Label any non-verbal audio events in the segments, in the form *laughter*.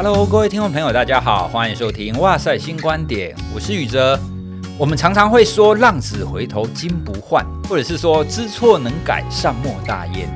Hello，各位听众朋友，大家好，欢迎收听《哇塞新观点》，我是宇哲。我们常常会说“浪子回头金不换”，或者是说“知错能改，善莫大焉”，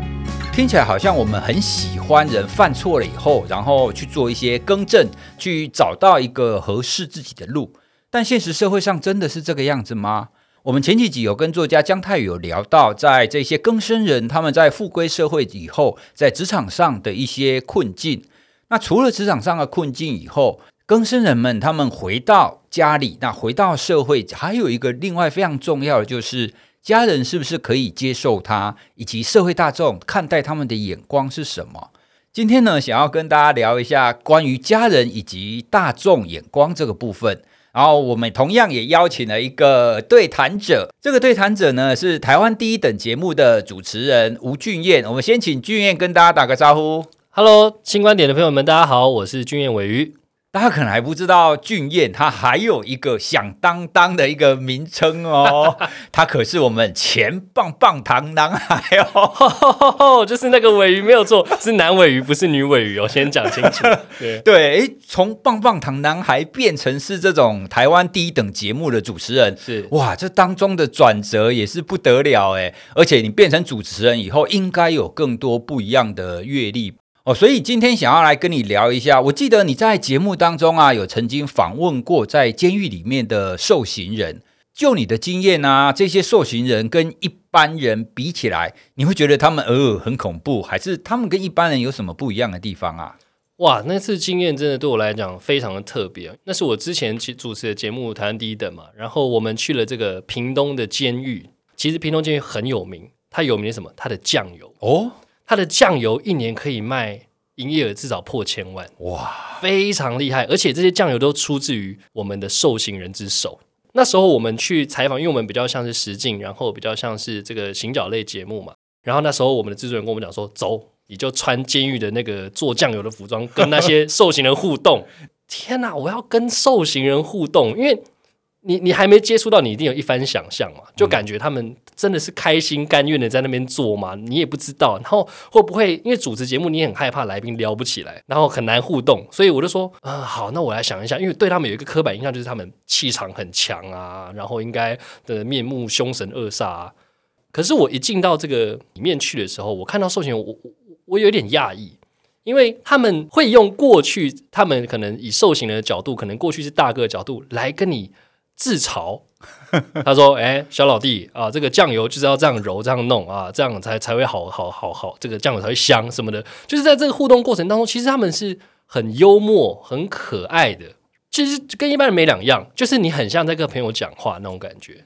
听起来好像我们很喜欢人犯错了以后，然后去做一些更正，去找到一个合适自己的路。但现实社会上真的是这个样子吗？我们前几集有跟作家姜太宇有聊到，在这些更生人他们在复归社会以后，在职场上的一些困境。那除了职场上的困境以后，更生人们他们回到家里，那回到社会，还有一个另外非常重要的，就是家人是不是可以接受他，以及社会大众看待他们的眼光是什么？今天呢，想要跟大家聊一下关于家人以及大众眼光这个部分。然后我们同样也邀请了一个对谈者，这个对谈者呢是台湾第一等节目的主持人吴俊彦。我们先请俊彦跟大家打个招呼。Hello，新观点的朋友们，大家好，我是俊彦尾鱼。大家可能还不知道，俊彦他还有一个响当当的一个名称哦，*laughs* 他可是我们前棒棒糖男孩哦，*laughs* 就是那个尾鱼没有错，是男尾鱼，不是女尾鱼，哦先讲清楚。*laughs* 对对，诶，从棒棒糖男孩变成是这种台湾第一等节目的主持人，是哇，这当中的转折也是不得了哎，而且你变成主持人以后，应该有更多不一样的阅历。哦，所以今天想要来跟你聊一下。我记得你在节目当中啊，有曾经访问过在监狱里面的受刑人。就你的经验啊，这些受刑人跟一般人比起来，你会觉得他们呃很恐怖，还是他们跟一般人有什么不一样的地方啊？哇，那次经验真的对我来讲非常的特别。那是我之前去主持的节目《台湾第一等》嘛，然后我们去了这个屏东的监狱。其实屏东监狱很有名，它有名什么？它的酱油哦。它的酱油一年可以卖营业额至少破千万，哇，非常厉害！而且这些酱油都出自于我们的受刑人之手。那时候我们去采访，因为我们比较像是实境，然后比较像是这个行脚类节目嘛。然后那时候我们的制作人跟我们讲说：“走，你就穿监狱的那个做酱油的服装，跟那些受刑人互动。”天哪，我要跟受刑人互动，因为。你你还没接触到，你一定有一番想象嘛？就感觉他们真的是开心甘愿的在那边做嘛？你也不知道，然后会不会因为主持节目，你也很害怕来宾聊不起来，然后很难互动，所以我就说，啊、呃，好，那我来想一下，因为对他们有一个刻板印象，就是他们气场很强啊，然后应该的面目凶神恶煞啊。可是我一进到这个里面去的时候，我看到受刑，我我我有点讶异，因为他们会用过去他们可能以受刑人的角度，可能过去是大哥的角度来跟你。自嘲，*laughs* 他说：“哎、欸，小老弟啊，这个酱油就是要这样揉、这样弄啊，这样才才会好好好好，这个酱油才会香什么的。就是在这个互动过程当中，其实他们是很幽默、很可爱的，其实跟一般人没两样，就是你很像在跟朋友讲话那种感觉。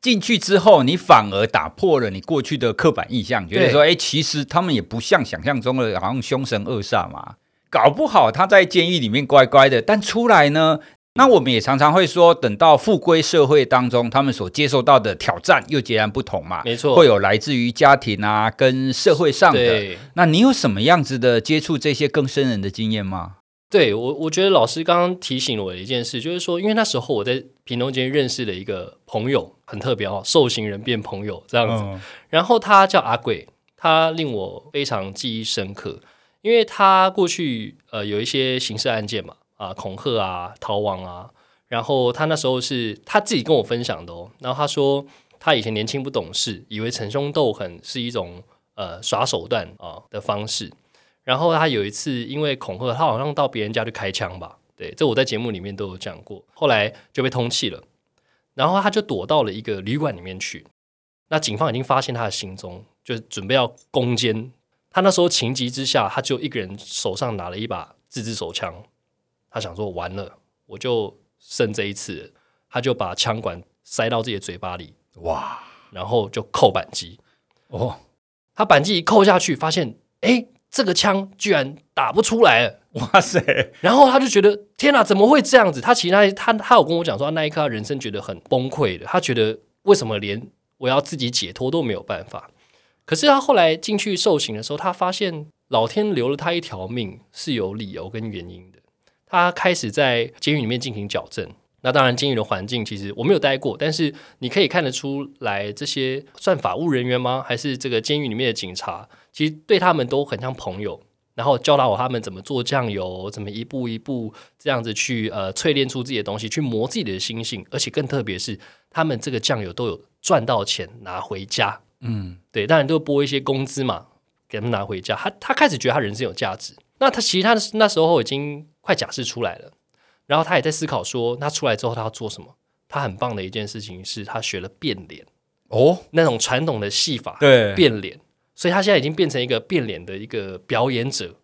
进去之后，你反而打破了你过去的刻板印象，觉得说，哎、欸，其实他们也不像想象中的，好像凶神恶煞嘛。搞不好他在监狱里面乖乖的，但出来呢？”那我们也常常会说，等到复归社会当中，他们所接受到的挑战又截然不同嘛。没错，会有来自于家庭啊，跟社会上的。那你有什么样子的接触这些更生人的经验吗？对我，我觉得老师刚刚提醒了我的一件事，就是说，因为那时候我在屏东间认识了一个朋友，很特别哦，受刑人变朋友这样子。嗯。然后他叫阿贵，他令我非常记忆深刻，因为他过去呃有一些刑事案件嘛。啊，恐吓啊，逃亡啊，然后他那时候是他自己跟我分享的哦。然后他说，他以前年轻不懂事，以为逞凶斗狠是一种呃耍手段啊的方式。然后他有一次因为恐吓，他好像到别人家去开枪吧。对，这我在节目里面都有讲过。后来就被通缉了，然后他就躲到了一个旅馆里面去。那警方已经发现他的行踪，就准备要攻坚。他那时候情急之下，他就一个人手上拿了一把自制手枪。他想说完了，我就剩这一次，他就把枪管塞到自己的嘴巴里，哇！然后就扣扳机，哦，他扳机一扣下去，发现哎，这个枪居然打不出来了，哇塞！然后他就觉得天哪，怎么会这样子？他其实他他他有跟我讲说，那一刻他人生觉得很崩溃的，他觉得为什么连我要自己解脱都没有办法？可是他后来进去受刑的时候，他发现老天留了他一条命是有理由跟原因的。他开始在监狱里面进行矫正。那当然，监狱的环境其实我没有待过，但是你可以看得出来，这些算法务人员吗？还是这个监狱里面的警察？其实对他们都很像朋友。然后教导我他们怎么做酱油，怎么一步一步这样子去呃淬炼出自己的东西，去磨自己的心性。而且更特别是，他们这个酱油都有赚到钱拿回家。嗯，对，当然都拨一些工资嘛，给他们拿回家。他他开始觉得他人生有价值。那他其实他那时候已经快假释出来了，然后他也在思考说，他出来之后他要做什么？他很棒的一件事情是他学了变脸哦，那种传统的戏法，对，变脸。所以他现在已经变成一个变脸的一个表演者，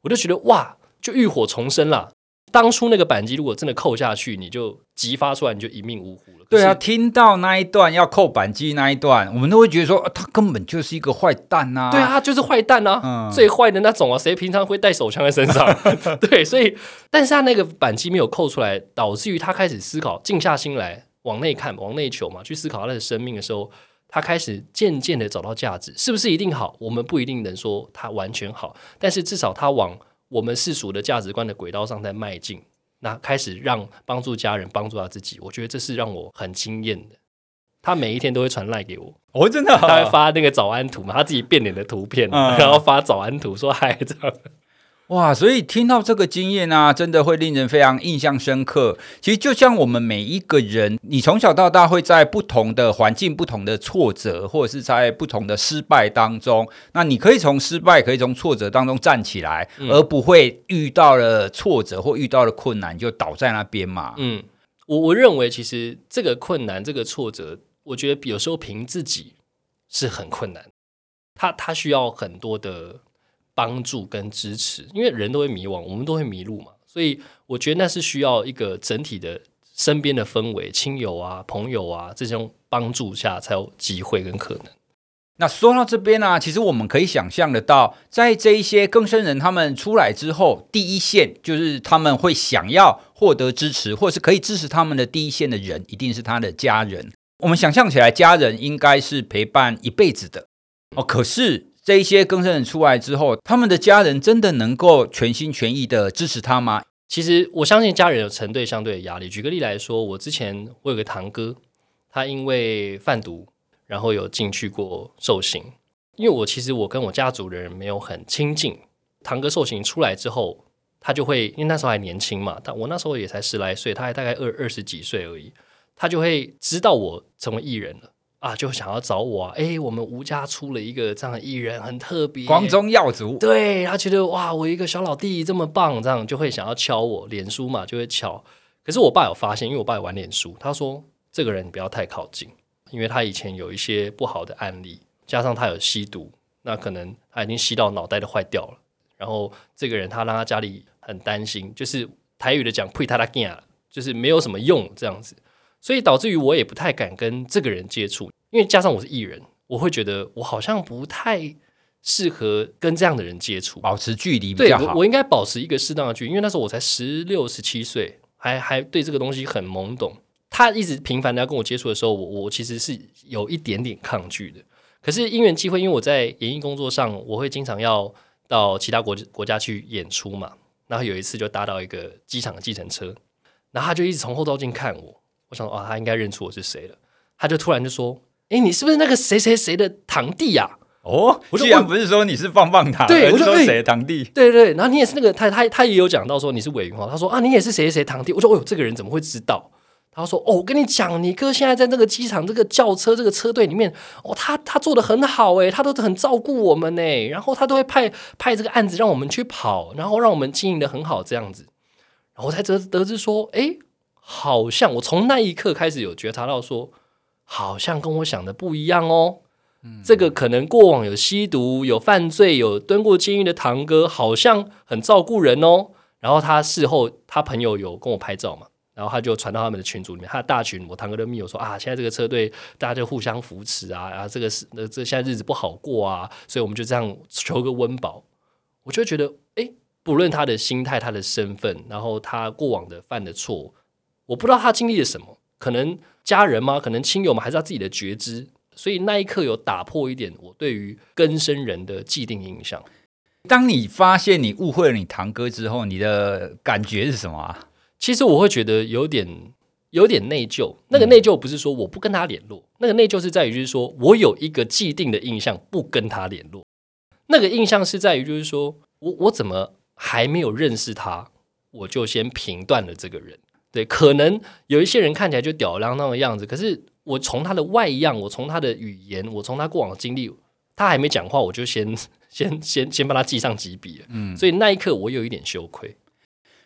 我就觉得哇，就浴火重生了。当初那个扳机如果真的扣下去，你就激发出来，你就一命呜呼了。对啊，听到那一段要扣扳机那一段，我们都会觉得说，啊、他根本就是一个坏蛋呐、啊。对啊，他就是坏蛋啊，嗯、最坏的那种啊，谁平常会带手枪在身上？*laughs* 对，所以，但是他那个扳机没有扣出来，导致于他开始思考，静下心来往内看，往内求嘛，去思考他的生命的时候。他开始渐渐的找到价值，是不是一定好？我们不一定能说他完全好，但是至少他往我们世俗的价值观的轨道上在迈进。那开始让帮助家人，帮助他自己，我觉得这是让我很惊艳的。他每一天都会传赖给我，哦，真的、哦，他会发那个早安图嘛，他自己变脸的图片，嗯、然后发早安图说嗨这样。哇，所以听到这个经验啊，真的会令人非常印象深刻。其实就像我们每一个人，你从小到大会在不同的环境、不同的挫折，或者是在不同的失败当中，那你可以从失败、可以从挫折当中站起来，嗯、而不会遇到了挫折或遇到了困难就倒在那边嘛。嗯，我我认为其实这个困难、这个挫折，我觉得有时候凭自己是很困难，他他需要很多的。帮助跟支持，因为人都会迷惘，我们都会迷路嘛，所以我觉得那是需要一个整体的身边的氛围，亲友啊、朋友啊这种帮助下才有机会跟可能。那说到这边呢、其实我们可以想象得到，在这一些更生人他们出来之后，第一线就是他们会想要获得支持，或是可以支持他们的第一线的人，一定是他的家人。我们想象起来，家人应该是陪伴一辈子的哦，可是。这一些更生人出来之后，他们的家人真的能够全心全意的支持他吗？其实我相信家人有成对相对的压力。举个例来说，我之前我有个堂哥，他因为贩毒，然后有进去过受刑。因为我其实我跟我家族的人没有很亲近，堂哥受刑出来之后，他就会因为那时候还年轻嘛，但我那时候也才十来岁，他还大概二二十几岁而已，他就会知道我成为艺人了。啊，就想要找我啊！哎，我们吴家出了一个这样的艺人，很特别，光宗耀祖。对，他觉得哇，我一个小老弟这么棒，这样就会想要敲我脸书嘛，就会敲。可是我爸有发现，因为我爸有玩脸书，他说这个人你不要太靠近，因为他以前有一些不好的案例，加上他有吸毒，那可能他已经吸到脑袋都坏掉了。然后这个人他让他家里很担心，就是台语的讲，呸他拉干，就是没有什么用这样子。所以导致于我也不太敢跟这个人接触，因为加上我是艺人，我会觉得我好像不太适合跟这样的人接触，保持距离比较好。对，我，我应该保持一个适当的距离，因为那时候我才十六、十七岁，还还对这个东西很懵懂。他一直频繁的要跟我接触的时候，我我其实是有一点点抗拒的。可是因缘际会，因为我在演艺工作上，我会经常要到其他国国家去演出嘛，然后有一次就搭到一个机场的计程车，然后他就一直从后照镜看我。我想说，啊，他应该认出我是谁了。他就突然就说：“哎，你是不是那个谁谁谁的堂弟呀？”哦，我居然不是说你是棒棒糖，对，我说谁的堂弟？对对，然后你也是那个，他他他也有讲到说你是韦云浩。他说啊，你也是谁谁谁堂弟。我说，哦呦，这个人怎么会知道？他说，哦，我跟你讲，你哥现在在这个机场这个轿车这个车队里面，哦，他他做的很好诶，他都很照顾我们呢，然后他都会派派这个案子让我们去跑，然后让我们经营的很好这样子。然后我才得得知说，哎。好像我从那一刻开始有觉察到说，好像跟我想的不一样哦。嗯，这个可能过往有吸毒、有犯罪、有蹲过监狱的堂哥，好像很照顾人哦。然后他事后，他朋友有跟我拍照嘛，然后他就传到他们的群组里面，他的大群，我堂哥的密友说啊，现在这个车队大家就互相扶持啊，啊，这个是那这现在日子不好过啊，所以我们就这样求个温饱。我就觉得，诶，不论他的心态、他的身份，然后他过往的犯的错。我不知道他经历了什么，可能家人吗？可能亲友吗？还是他自己的觉知？所以那一刻有打破一点我对于根生人的既定印象。当你发现你误会了你堂哥之后，你的感觉是什么啊？其实我会觉得有点有点内疚。那个内疚不是说我不跟他联络，嗯、那个内疚是在于就是说我有一个既定的印象不跟他联络。那个印象是在于就是说我我怎么还没有认识他，我就先评断了这个人？对，可能有一些人看起来就吊儿郎当的样子，可是我从他的外样，我从他的语言，我从他过往的经历，他还没讲话，我就先 *laughs* 先先先帮他记上几笔了。嗯，所以那一刻我有一点羞愧。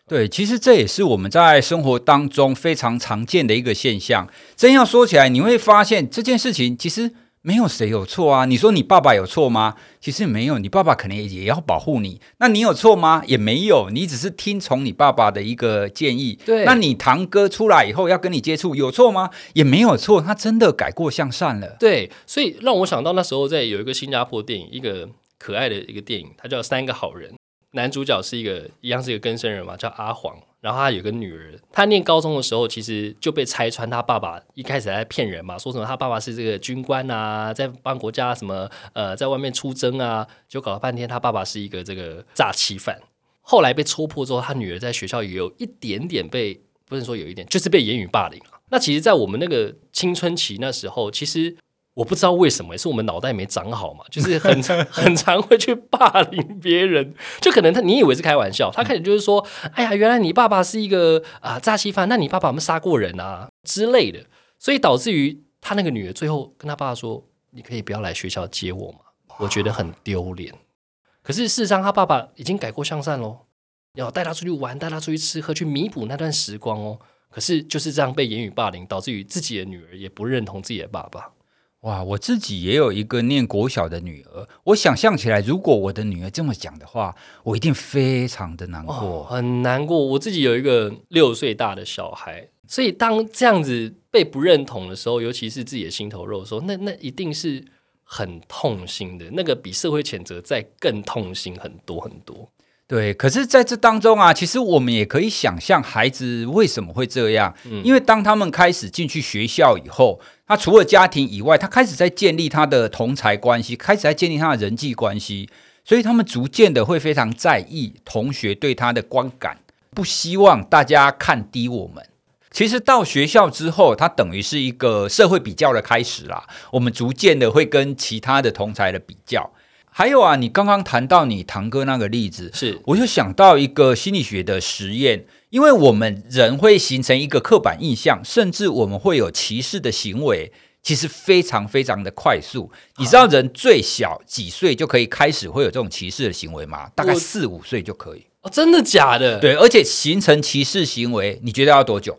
对，其实这也是我们在生活当中非常常见的一个现象。真要说起来，你会发现这件事情其实。没有谁有错啊！你说你爸爸有错吗？其实没有，你爸爸可能也要保护你。那你有错吗？也没有，你只是听从你爸爸的一个建议。对，那你堂哥出来以后要跟你接触，有错吗？也没有错，他真的改过向善了。对，所以让我想到那时候在有一个新加坡电影，一个可爱的一个电影，它叫《三个好人》。男主角是一个一样是一个更生人嘛，叫阿黄。然后他有个女儿，他念高中的时候，其实就被拆穿，他爸爸一开始在骗人嘛，说什么他爸爸是这个军官啊，在帮国家什么呃，在外面出征啊，就搞了半天他爸爸是一个这个诈欺犯。后来被戳破之后，他女儿在学校也有一点点被，不能说有一点，就是被言语霸凌。那其实，在我们那个青春期那时候，其实。我不知道为什么，是我们脑袋没长好嘛？*laughs* 就是很 *laughs* 很常会去霸凌别人，就可能他你以为是开玩笑，他开始就是说：“哎呀，原来你爸爸是一个啊诈欺犯，那你爸爸有没有杀过人啊之类的？”所以导致于他那个女儿最后跟他爸爸说：“你可以不要来学校接我嘛？我觉得很丢脸。”可是事实上，他爸爸已经改过向善喽，要带他出去玩，带他出去吃喝，去弥补那段时光哦。可是就是这样被言语霸凌，导致于自己的女儿也不认同自己的爸爸。哇，我自己也有一个念国小的女儿，我想象起来，如果我的女儿这么讲的话，我一定非常的难过，很难过。我自己有一个六岁大的小孩，所以当这样子被不认同的时候，尤其是自己的心头肉的时候，那那一定是很痛心的，那个比社会谴责再更痛心很多很多。对，可是在这当中啊，其实我们也可以想象孩子为什么会这样，嗯，因为当他们开始进去学校以后。他除了家庭以外，他开始在建立他的同才关系，开始在建立他的人际关系，所以他们逐渐的会非常在意同学对他的观感，不希望大家看低我们。其实到学校之后，他等于是一个社会比较的开始啦。我们逐渐的会跟其他的同才的比较。还有啊，你刚刚谈到你堂哥那个例子，是我就想到一个心理学的实验。因为我们人会形成一个刻板印象，甚至我们会有歧视的行为，其实非常非常的快速。你知道人最小几岁就可以开始会有这种歧视的行为吗？大概四五岁就可以。哦，真的假的？对，而且形成歧视行为，你觉得要多久？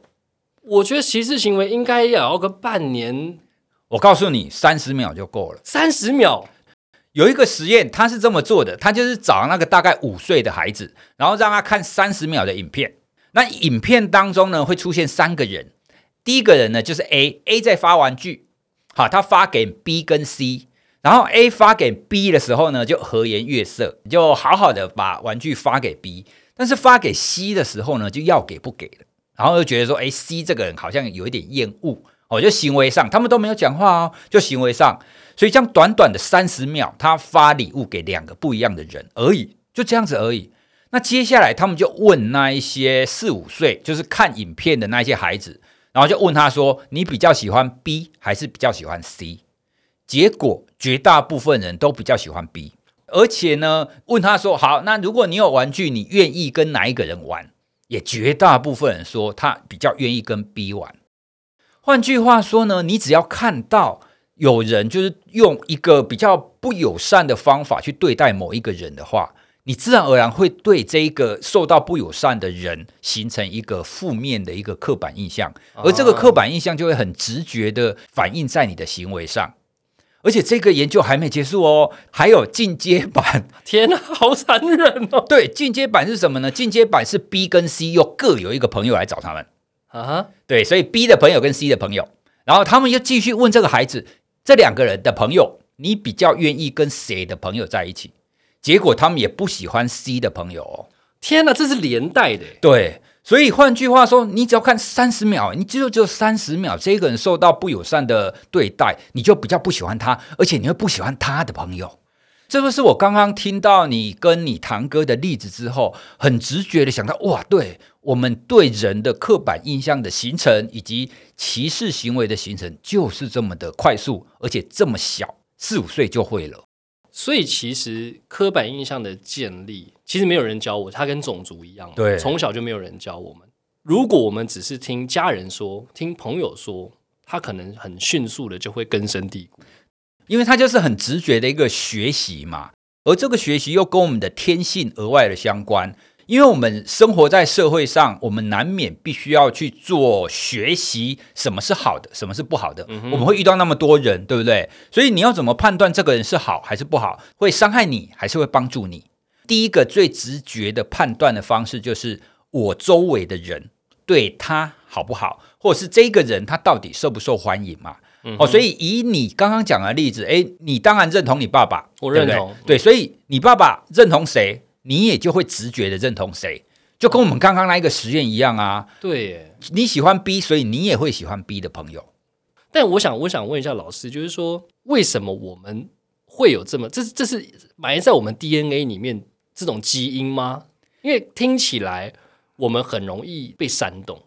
我觉得歧视行为应该要个半年。我告诉你，三十秒就够了。三十秒。有一个实验，他是这么做的，他就是找那个大概五岁的孩子，然后让他看三十秒的影片。那影片当中呢，会出现三个人，第一个人呢就是 A，A 在发玩具，好，他发给 B 跟 C，然后 A 发给 B 的时候呢，就和颜悦色，就好好的把玩具发给 B，但是发给 C 的时候呢，就要给不给了，然后就觉得说，哎，C 这个人好像有一点厌恶，哦，就行为上他们都没有讲话哦，就行为上，所以这样短短的三十秒，他发礼物给两个不一样的人而已，就这样子而已。那接下来，他们就问那一些四五岁，就是看影片的那一些孩子，然后就问他说：“你比较喜欢 B 还是比较喜欢 C？” 结果绝大部分人都比较喜欢 B，而且呢，问他说：“好，那如果你有玩具，你愿意跟哪一个人玩？”也绝大部分人说他比较愿意跟 B 玩。换句话说呢，你只要看到有人就是用一个比较不友善的方法去对待某一个人的话，你自然而然会对这一个受到不友善的人形成一个负面的一个刻板印象，而这个刻板印象就会很直觉的反映在你的行为上。而且这个研究还没结束哦，还有进阶版。*laughs* 天哪，好残忍哦！对，进阶版是什么呢？进阶版是 B 跟 C 又各有一个朋友来找他们。啊，对，所以 B 的朋友跟 C 的朋友，然后他们又继续问这个孩子，这两个人的朋友，你比较愿意跟谁的朋友在一起？结果他们也不喜欢 C 的朋友哦！天哪，这是连带的。对，所以换句话说，你只要看三十秒，你只有只有三十秒，这个人受到不友善的对待，你就比较不喜欢他，而且你会不喜欢他的朋友。这不是我刚刚听到你跟你堂哥的例子之后，很直觉的想到，哇，对，我们对人的刻板印象的形成，以及歧视行为的形成，就是这么的快速，而且这么小，四五岁就会了。所以其实刻板印象的建立，其实没有人教我，它跟种族一样，对，从小就没有人教我们。如果我们只是听家人说、听朋友说，他可能很迅速的就会根深蒂固，因为他就是很直觉的一个学习嘛，而这个学习又跟我们的天性额外的相关。因为我们生活在社会上，我们难免必须要去做学习，什么是好的，什么是不好的。嗯、我们会遇到那么多人，对不对？所以你要怎么判断这个人是好还是不好？会伤害你还是会帮助你？第一个最直觉的判断的方式就是我周围的人对他好不好，或者是这个人他到底受不受欢迎嘛？嗯、哦，所以以你刚刚讲的例子，哎，你当然认同你爸爸，我认同，对，对，对，所以你爸爸认同谁？你也就会直觉的认同谁，就跟我们刚刚那一个实验一样啊。对，你喜欢 B，所以你也会喜欢 B 的朋友。但我想，我想问一下老师，就是说，为什么我们会有这么这这是埋在我们 DNA 里面这种基因吗？因为听起来我们很容易被煽动，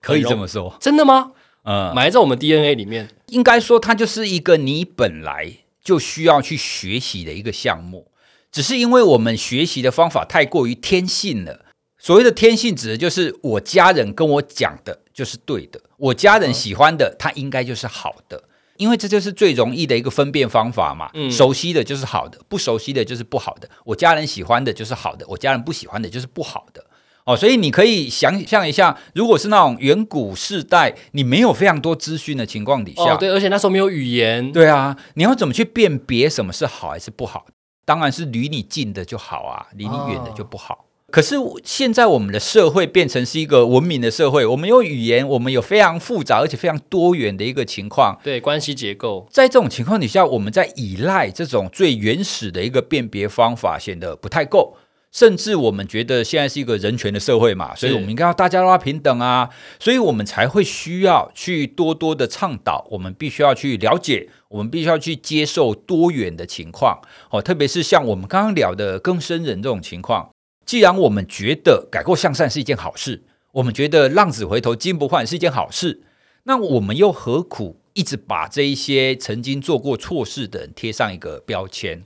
可以这么说，真的吗？嗯，埋在我们 DNA 里面，应该说它就是一个你本来就需要去学习的一个项目。只是因为我们学习的方法太过于天性了。所谓的天性，指的就是我家人跟我讲的就是对的，我家人喜欢的，它应该就是好的。因为这就是最容易的一个分辨方法嘛。熟悉的就是好的，不熟悉的就是不好的。我家人喜欢的就是好的，我家人不喜欢的就是不好的。哦，所以你可以想象一下，如果是那种远古世代，你没有非常多资讯的情况底下，哦，对，而且那时候没有语言，对啊，你要怎么去辨别什么是好还是不好？当然是离你近的就好啊，离你远的就不好。哦、可是现在我们的社会变成是一个文明的社会，我们有语言，我们有非常复杂而且非常多元的一个情况。对，关系结构，在这种情况底下，我们在依赖这种最原始的一个辨别方法，显得不太够。甚至我们觉得现在是一个人权的社会嘛，所以我们应该要大家都要平等啊，所以我们才会需要去多多的倡导，我们必须要去了解，我们必须要去接受多元的情况。哦，特别是像我们刚刚聊的更生人这种情况，既然我们觉得改过向善是一件好事，我们觉得浪子回头金不换是一件好事，那我们又何苦一直把这一些曾经做过错事的人贴上一个标签？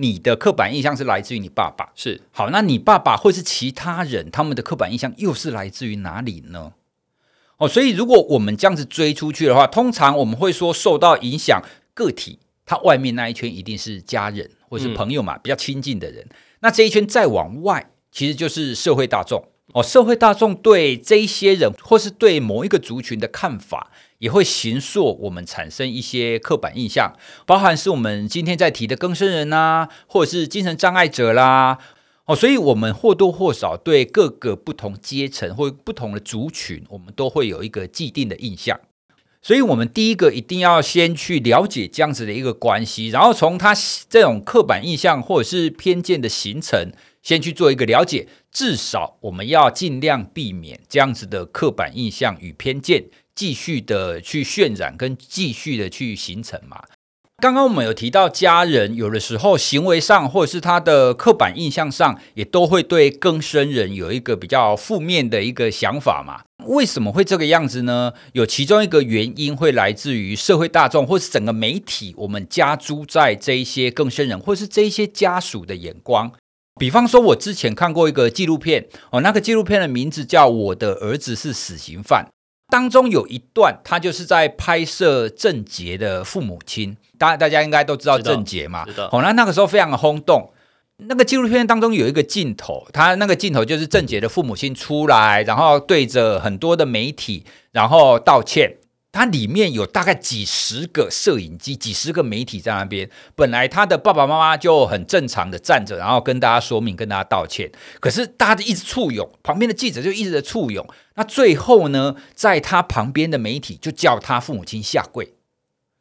你的刻板印象是来自于你爸爸，是好，那你爸爸或是其他人，他们的刻板印象又是来自于哪里呢？哦，所以如果我们这样子追出去的话，通常我们会说受到影响个体，他外面那一圈一定是家人或是朋友嘛，嗯、比较亲近的人。那这一圈再往外，其实就是社会大众。哦，社会大众对这一些人或是对某一个族群的看法。也会形塑我们产生一些刻板印象，包含是我们今天在提的更生人啊，或者是精神障碍者啦，哦，所以我们或多或少对各个不同阶层或不同的族群，我们都会有一个既定的印象。所以，我们第一个一定要先去了解这样子的一个关系，然后从他这种刻板印象或者是偏见的形成，先去做一个了解。至少我们要尽量避免这样子的刻板印象与偏见。继续的去渲染跟继续的去形成嘛。刚刚我们有提到家人，有的时候行为上或者是他的刻板印象上，也都会对更生人有一个比较负面的一个想法嘛。为什么会这个样子呢？有其中一个原因会来自于社会大众或是整个媒体，我们加诸在这一些更生人或是这一些家属的眼光。比方说，我之前看过一个纪录片哦，那个纪录片的名字叫《我的儿子是死刑犯》。当中有一段，他就是在拍摄郑捷的父母亲，大大家应该都知道郑捷嘛，好，那那个时候非常的轰动。那个纪录片当中有一个镜头，他那个镜头就是郑捷的父母亲出来，然后对着很多的媒体，然后道歉。它里面有大概几十个摄影机，几十个媒体在那边。本来他的爸爸妈妈就很正常的站着，然后跟大家说明，跟大家道歉。可是大家就一直簇拥，旁边的记者就一直在簇拥。那最后呢，在他旁边的媒体就叫他父母亲下跪。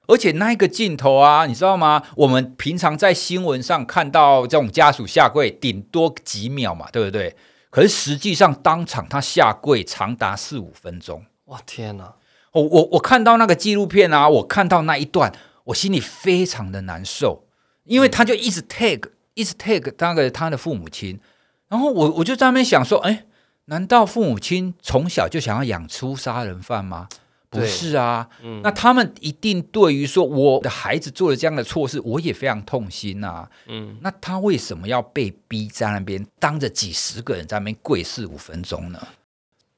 而且那个镜头啊，你知道吗？我们平常在新闻上看到这种家属下跪，顶多几秒嘛，对不对？可是实际上当场他下跪长达四五分钟。哇，天哪！我我我看到那个纪录片啊，我看到那一段，我心里非常的难受，因为他就一直 tag，一直 tag 那个他的父母亲，然后我我就在那边想说，哎，难道父母亲从小就想要养出杀人犯吗？不是啊，嗯，那他们一定对于说我的孩子做了这样的错事，我也非常痛心呐，嗯，那他为什么要被逼在那边当着几十个人在那边跪四五分钟呢？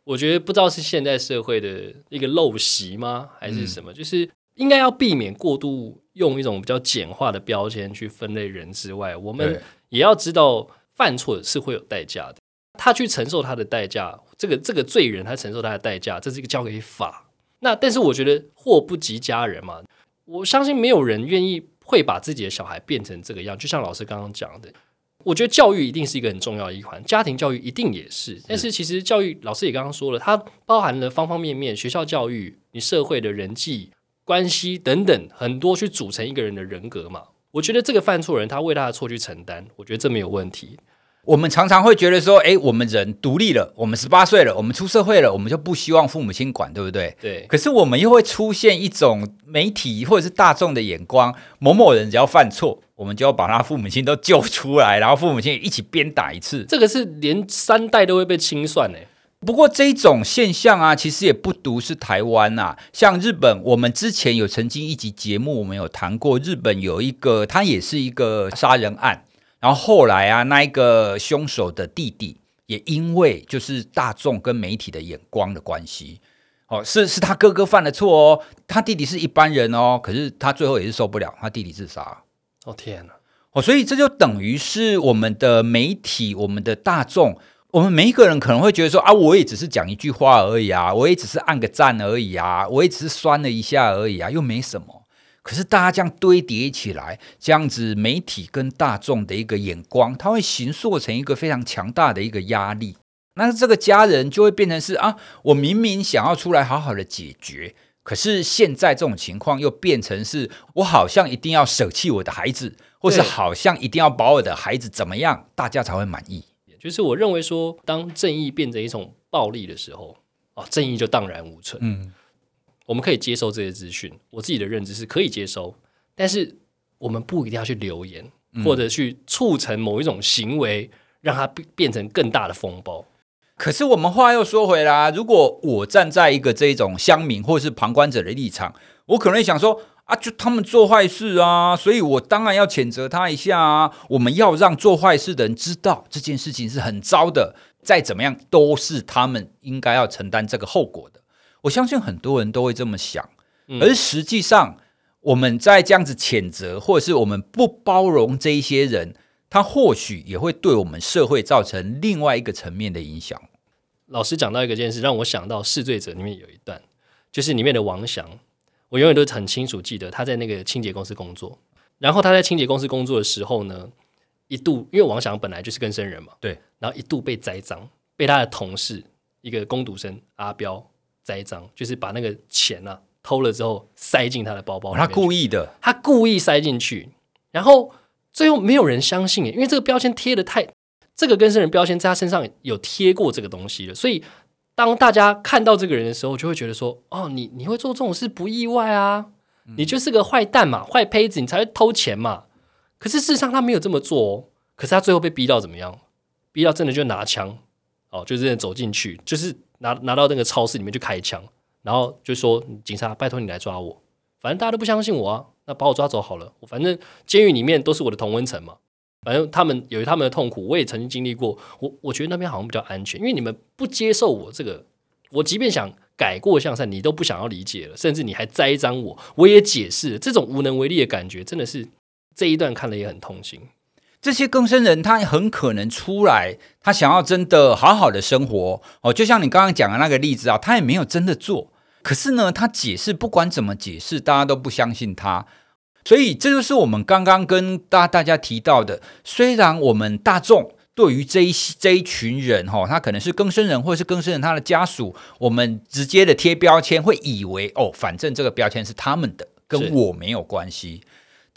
我觉得不知道是现代社会的一个陋习吗，还是什么？嗯、就是应该要避免过度用一种比较简化的标签去分类人之外，我们也要知道犯错是会有代价的，他去承受他的代价，这个这个罪人他承受他的代价，这是一个交给法。那但是我觉得祸不及家人嘛，我相信没有人愿意会把自己的小孩变成这个样，就像老师刚刚讲的。我觉得教育一定是一个很重要的一环，家庭教育一定也是。但是其实教育老师也刚刚说了，它包含了方方面面，学校教育、你社会的人际关系等等很多，去组成一个人的人格嘛。我觉得这个犯错人，他为他的错去承担，我觉得这没有问题。我们常常会觉得说，哎，我们人独立了，我们十八岁了，我们出社会了，我们就不希望父母亲管，对不对？对。可是我们又会出现一种媒体或者是大众的眼光，某某人只要犯错，我们就要把他父母亲都救出来，然后父母亲也一起鞭打一次。这个是连三代都会被清算哎。不过这种现象啊，其实也不独是台湾啊，像日本，我们之前有曾经一集节目，我们有谈过，日本有一个，他也是一个杀人案。然后后来啊，那一个凶手的弟弟也因为就是大众跟媒体的眼光的关系，哦，是是他哥哥犯的错哦，他弟弟是一般人哦，可是他最后也是受不了，他弟弟自杀。哦天哪！哦，所以这就等于是我们的媒体，我们的大众，我们每一个人可能会觉得说啊，我也只是讲一句话而已啊，我也只是按个赞而已啊，我也只是酸了一下而已啊，又没什么。可是大家这样堆叠起来，这样子媒体跟大众的一个眼光，它会形塑成一个非常强大的一个压力。那这个家人就会变成是啊，我明明想要出来好好的解决，可是现在这种情况又变成是我好像一定要舍弃我的孩子，或是好像一定要把我的孩子怎么样，大家才会满意。就是我认为说，当正义变成一种暴力的时候，啊，正义就荡然无存。嗯。我们可以接受这些资讯，我自己的认知是可以接收，但是我们不一定要去留言，嗯、或者去促成某一种行为，让它变变成更大的风暴。可是我们话又说回来，如果我站在一个这种乡民或是旁观者的立场，我可能会想说啊，就他们做坏事啊，所以我当然要谴责他一下啊。我们要让做坏事的人知道这件事情是很糟的，再怎么样都是他们应该要承担这个后果的。我相信很多人都会这么想，而实际上我们在这样子谴责，或者是我们不包容这一些人，他或许也会对我们社会造成另外一个层面的影响。老师讲到一个件事，让我想到《试罪者》里面有一段，就是里面的王翔，我永远都很清楚记得他在那个清洁公司工作，然后他在清洁公司工作的时候呢，一度因为王翔本来就是更生人嘛，对，然后一度被栽赃，被他的同事一个工读生阿彪。栽赃就是把那个钱啊偷了之后塞进他的包包他故意的，他故意塞进去，然后最后没有人相信，因为这个标签贴的太，这个跟生人标签在他身上有贴过这个东西了，所以当大家看到这个人的时候，就会觉得说，哦，你你会做这种事不意外啊，你就是个坏蛋嘛，坏胚子，你才会偷钱嘛。可是事实上他没有这么做哦，可是他最后被逼到怎么样？逼到真的就拿枪哦，就真的走进去，就是。拿拿到那个超市里面去开枪，然后就说警察，拜托你来抓我，反正大家都不相信我啊，那把我抓走好了。反正监狱里面都是我的同温层嘛，反正他们有他们的痛苦，我也曾经经历过。我我觉得那边好像比较安全，因为你们不接受我这个，我即便想改过向善，你都不想要理解了，甚至你还栽赃我，我也解释，这种无能为力的感觉，真的是这一段看了也很痛心。这些更生人，他很可能出来，他想要真的好好的生活哦。就像你刚刚讲的那个例子啊，他也没有真的做，可是呢，他解释不管怎么解释，大家都不相信他。所以这就是我们刚刚跟大大家提到的，虽然我们大众对于这一这一群人哈，他可能是更生人或者是更生人他的家属，我们直接的贴标签，会以为哦，反正这个标签是他们的，跟我没有关系。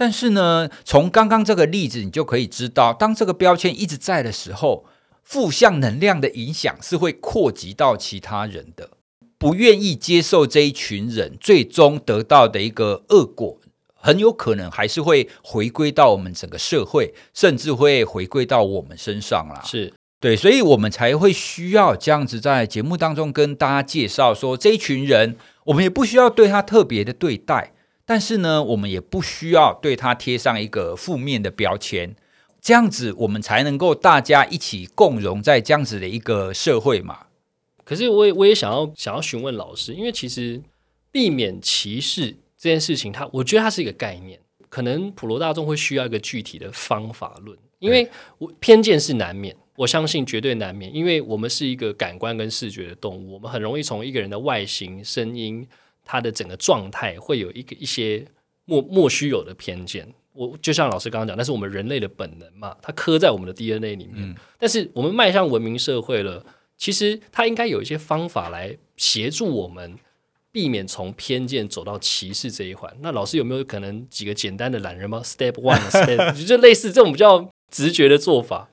但是呢，从刚刚这个例子，你就可以知道，当这个标签一直在的时候，负向能量的影响是会扩及到其他人的。不愿意接受这一群人，最终得到的一个恶果，很有可能还是会回归到我们整个社会，甚至会回归到我们身上啦。是，对，所以我们才会需要这样子在节目当中跟大家介绍说，这一群人，我们也不需要对他特别的对待，但是呢，我们也不需要对它贴上一个负面的标签，这样子我们才能够大家一起共融在这样子的一个社会嘛。可是我也我也想要想要询问老师，因为其实避免歧视这件事情，它我觉得它是一个概念，可能普罗大众会需要一个具体的方法论，因为我偏见是难免。我相信绝对难免，因为我们是一个感官跟视觉的动物，我们很容易从一个人的外形、声音、他的整个状态，会有一个一些莫莫须有的偏见。我就像老师刚刚讲，那是我们人类的本能嘛，它刻在我们的 DNA 里面。嗯。但是我们迈向文明社会了，其实它应该有一些方法来协助我们避免从偏见走到歧视这一环。那老师有没有可能几个简单的懒人吗？Step one，Step *laughs* 就类似这种比较直觉的做法。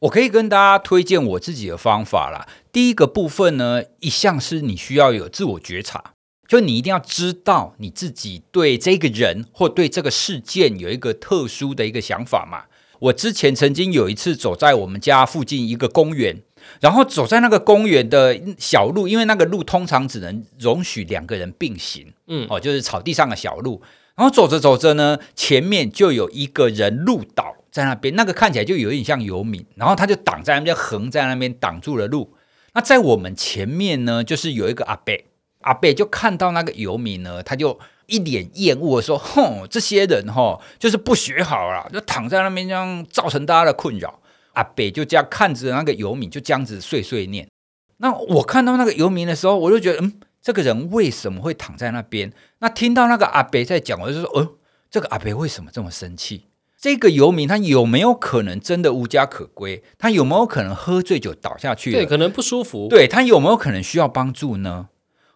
我可以跟大家推荐我自己的方法啦。第一个部分呢，一向是你需要有自我觉察，就你一定要知道你自己对这个人或对这个事件有一个特殊的一个想法嘛。我之前曾经有一次走在我们家附近一个公园，然后走在那个公园的小路，因为那个路通常只能容许两个人并行，嗯，哦，就是草地上的小路。然后走着走着呢，前面就有一个人路倒。在那边，那个看起来就有点像游民，然后他就挡在那边，横在那边挡住了路。那在我们前面呢，就是有一个阿伯，阿伯就看到那个游民呢，他就一脸厌恶的说：“哼，这些人哈，就是不学好了，就躺在那边这样造成大家的困扰。”阿伯就这样看着那个游民，就这样子碎碎念。那我看到那个游民的时候，我就觉得，嗯，这个人为什么会躺在那边？那听到那个阿伯在讲，我就说：“哦，这个阿伯为什么这么生气？”这个游民他有没有可能真的无家可归？他有没有可能喝醉酒倒下去？对，可能不舒服。对，他有没有可能需要帮助呢？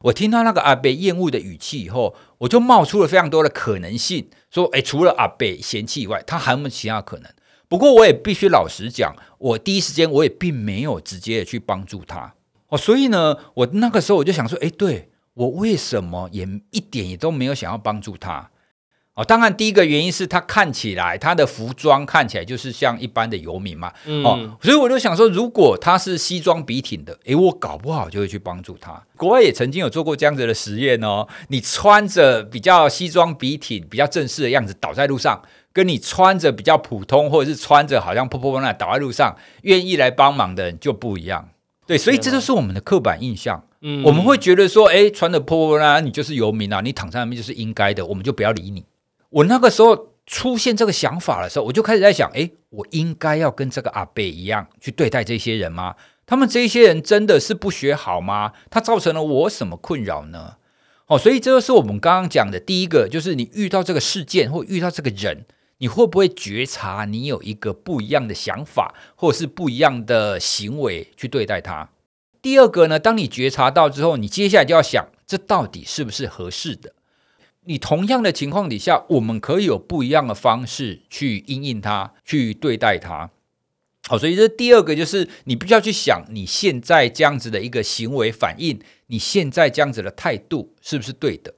我听到那个阿伯厌恶的语气以后，我就冒出了非常多的可能性，说：哎，除了阿伯嫌弃以外，他还有没有其他可能？不过我也必须老实讲，我第一时间我也并没有直接去帮助他。哦，所以呢，我那个时候我就想说：哎，对，我为什么也一点也都没有想要帮助他？哦，当然，第一个原因是他看起来他的服装看起来就是像一般的游民嘛，嗯、哦，所以我就想说，如果他是西装笔挺的，诶，我搞不好就会去帮助他。国外也曾经有做过这样子的实验哦，你穿着比较西装笔挺、比较正式的样子倒在路上，跟你穿着比较普通或者是穿着好像破破烂烂倒在路上，愿意来帮忙的人就不一样。对，所以这就是我们的刻板印象。嗯，我们会觉得说，诶，穿的破破烂烂，你就是游民啊，你躺在那边就是应该的，我们就不要理你。我那个时候出现这个想法的时候，我就开始在想：诶，我应该要跟这个阿贝一样去对待这些人吗？他们这些人真的是不学好吗？他造成了我什么困扰呢？哦，所以这就是我们刚刚讲的第一个，就是你遇到这个事件或遇到这个人，你会不会觉察你有一个不一样的想法，或者是不一样的行为去对待他？第二个呢，当你觉察到之后，你接下来就要想，这到底是不是合适的？你同样的情况底下，我们可以有不一样的方式去应应它，去对待它。好，所以这第二个就是你必须要去想，你现在这样子的一个行为反应，你现在这样子的态度是不是对的？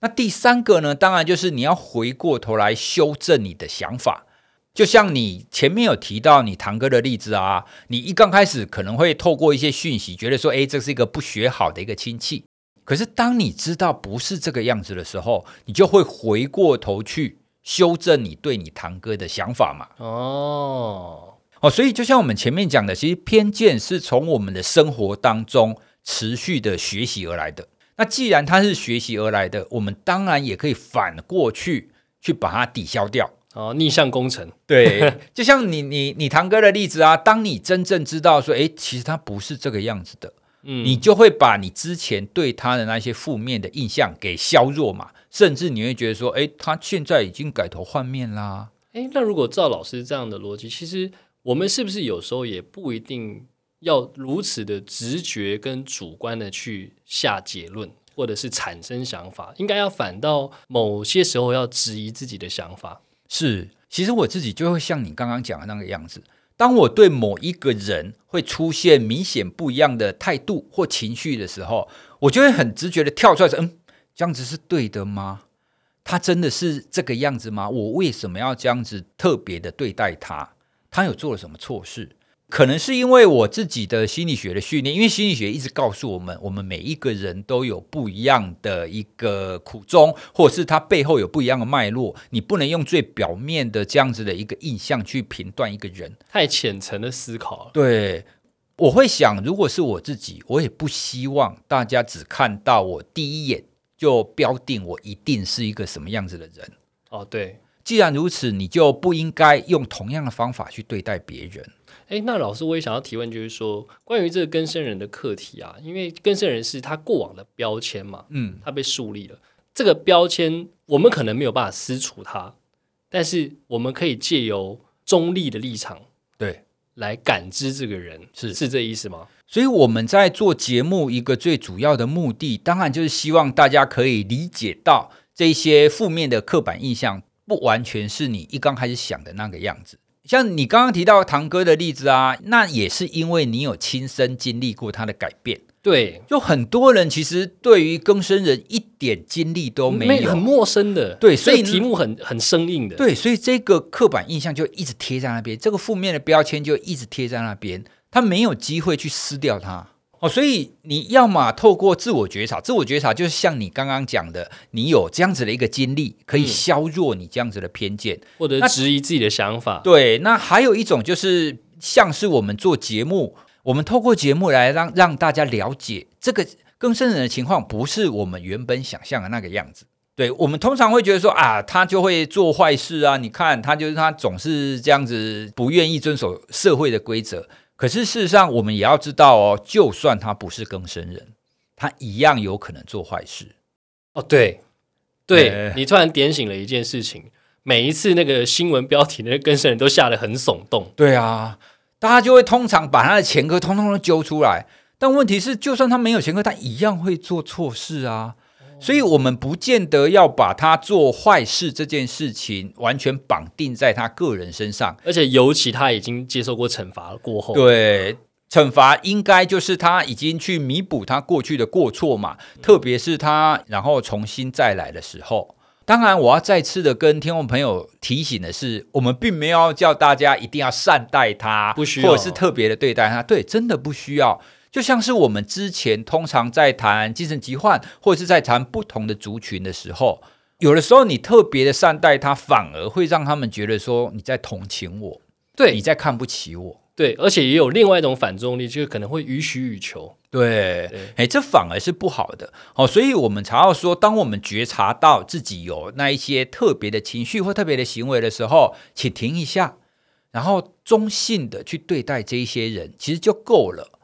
那第三个呢，当然就是你要回过头来修正你的想法。就像你前面有提到你堂哥的例子啊，你一刚开始可能会透过一些讯息，觉得说，诶，这是一个不学好的一个亲戚。可是，当你知道不是这个样子的时候，你就会回过头去修正你对你堂哥的想法嘛。哦哦，所以就像我们前面讲的，其实偏见是从我们的生活当中持续的学习而来的。那既然它是学习而来的，我们当然也可以反过去去把它抵消掉。哦，逆向工程。对，*laughs* 就像你你你堂哥的例子啊，当你真正知道说，诶，其实他不是这个样子的。嗯，你就会把你之前对他的那些负面的印象给削弱嘛，甚至你会觉得说，诶，他现在已经改头换面啦。诶，那如果照老师这样的逻辑，其实我们是不是有时候也不一定要如此的直觉跟主观的去下结论，或者是产生想法，应该要反倒某些时候要质疑自己的想法。是，其实我自己就会像你刚刚讲的那个样子。当我对某一个人会出现明显不一样的态度或情绪的时候，我就会很直觉的跳出来说：“嗯，这样子是对的吗？他真的是这个样子吗？我为什么要这样子特别的对待他？他有做了什么错事？可能是因为我自己的心理学的训练，因为心理学一直告诉我们，我们每一个人都有不一样的一个苦衷，或者是他背后有不一样的脉络。你不能用最表面的这样子的一个印象去评断一个人，太浅层的思考了。对，我会想，如果是我自己，我也不希望大家只看到我第一眼就标定我一定是一个什么样子的人。哦，对，既然如此，你就不应该用同样的方法去对待别人。哎，那老师，我也想要提问，就是说，关于这个更生人的课题啊，因为更生人是他过往的标签嘛，嗯，他被树立了，这个标签我们可能没有办法撕除它，但是我们可以借由中立的立场，对，来感知这个人，是是这意思吗？所以我们在做节目一个最主要的目的，当然就是希望大家可以理解到这些负面的刻板印象，不完全是你一刚开始想的那个样子。像你刚刚提到堂哥的例子啊，那也是因为你有亲身经历过他的改变。对，就很多人其实对于更生人一点经历都没有，很陌生的。对，所以题目很很生硬的。对，所以这个刻板印象就一直贴在那边，这个负面的标签就一直贴在那边，他没有机会去撕掉它。哦，所以你要么透过自我觉察，自我觉察就是像你刚刚讲的，你有这样子的一个经历，可以削弱你这样子的偏见，嗯、或者质疑自己的想法。对，那还有一种就是像是我们做节目，我们透过节目来让让大家了解这个更深层的情况，不是我们原本想象的那个样子。对，我们通常会觉得说啊，他就会做坏事啊，你看他就是他总是这样子，不愿意遵守社会的规则。可是事实上，我们也要知道哦，就算他不是更生人，他一样有可能做坏事。哦，对，对，欸、你突然点醒了一件事情。每一次那个新闻标题，那个更生人都下得很耸动。对啊，大家就会通常把他的前科通通都揪出来。但问题是，就算他没有前科，他一样会做错事啊。所以，我们不见得要把他做坏事这件事情完全绑定在他个人身上，而且尤其他已经接受过惩罚了过后，对，惩罚应该就是他已经去弥补他过去的过错嘛，特别是他然后重新再来的时候。当然，我要再次的跟听众朋友提醒的是，我们并没有叫大家一定要善待他，不需要，或者是特别的对待他，对，真的不需要。就像是我们之前通常在谈精神疾患，或者是在谈不同的族群的时候，有的时候你特别的善待他，反而会让他们觉得说你在同情我，对，你在看不起我，对，而且也有另外一种反作用力，就是可能会予取予求，对，哎，这反而是不好的。哦，所以我们才要说，当我们觉察到自己有那一些特别的情绪或特别的行为的时候，请停一下，然后中性的去对待这一些人，其实就够了。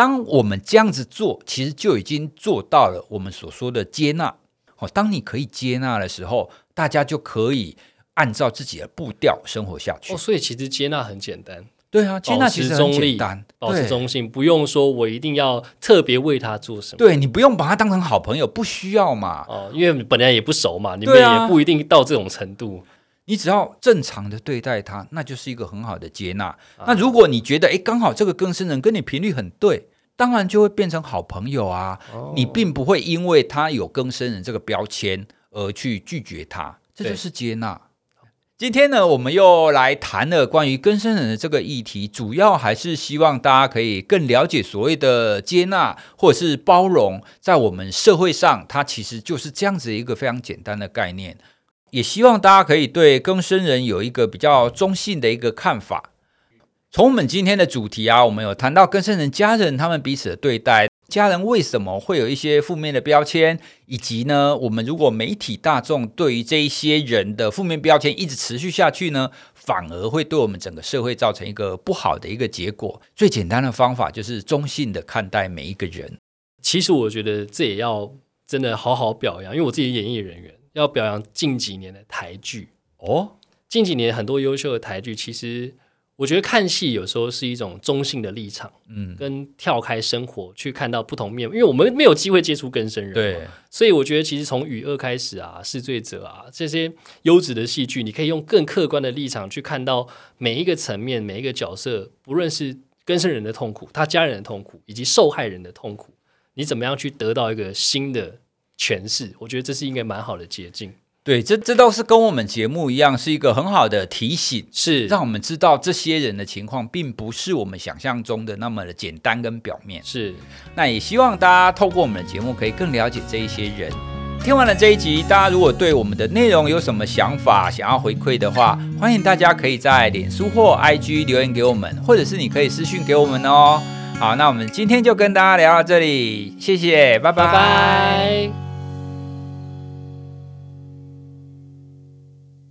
当我们这样子做，其实就已经做到了我们所说的接纳。哦，当你可以接纳的时候，大家就可以按照自己的步调生活下去。哦，所以其实接纳很简单。对啊，接纳其实很简单，保持中性，不用说我一定要特别为他做什么。对，你不用把他当成好朋友，不需要嘛。哦，因为本来也不熟嘛，你们也不一定到这种程度。你只要正常的对待他，那就是一个很好的接纳。啊、那如果你觉得，哎，刚好这个更生人跟你频率很对，当然就会变成好朋友啊。哦、你并不会因为他有更生人这个标签而去拒绝他，这就是接纳。今天呢，我们又来谈了关于更生人的这个议题，主要还是希望大家可以更了解所谓的接纳或者是包容，在我们社会上，它其实就是这样子一个非常简单的概念。也希望大家可以对更生人有一个比较中性的一个看法。从我们今天的主题啊，我们有谈到更生人家人他们彼此的对待，家人为什么会有一些负面的标签，以及呢，我们如果媒体大众对于这一些人的负面标签一直持续下去呢，反而会对我们整个社会造成一个不好的一个结果。最简单的方法就是中性的看待每一个人。其实我觉得这也要真的好好表扬，因为我自己演艺人员。要表扬近几年的台剧哦，近几年很多优秀的台剧，其实我觉得看戏有时候是一种中性的立场，嗯，跟跳开生活去看到不同面，因为我们没有机会接触更生人，对，所以我觉得其实从《雨恶》开始啊，《试罪者》啊这些优质的戏剧，你可以用更客观的立场去看到每一个层面、每一个角色，不论是更生人的痛苦、他家人的痛苦，以及受害人的痛苦，你怎么样去得到一个新的诠释，我觉得这是应该蛮好的捷径。对，这这都是跟我们节目一样，是一个很好的提醒，是让我们知道这些人的情况并不是我们想象中的那么的简单跟表面。是，那也希望大家透过我们的节目可以更了解这一些人。听完了这一集，大家如果对我们的内容有什么想法，想要回馈的话，欢迎大家可以在脸书或 IG 留言给我们，或者是你可以私讯给我们哦。好，那我们今天就跟大家聊到这里，谢谢，拜拜。拜拜。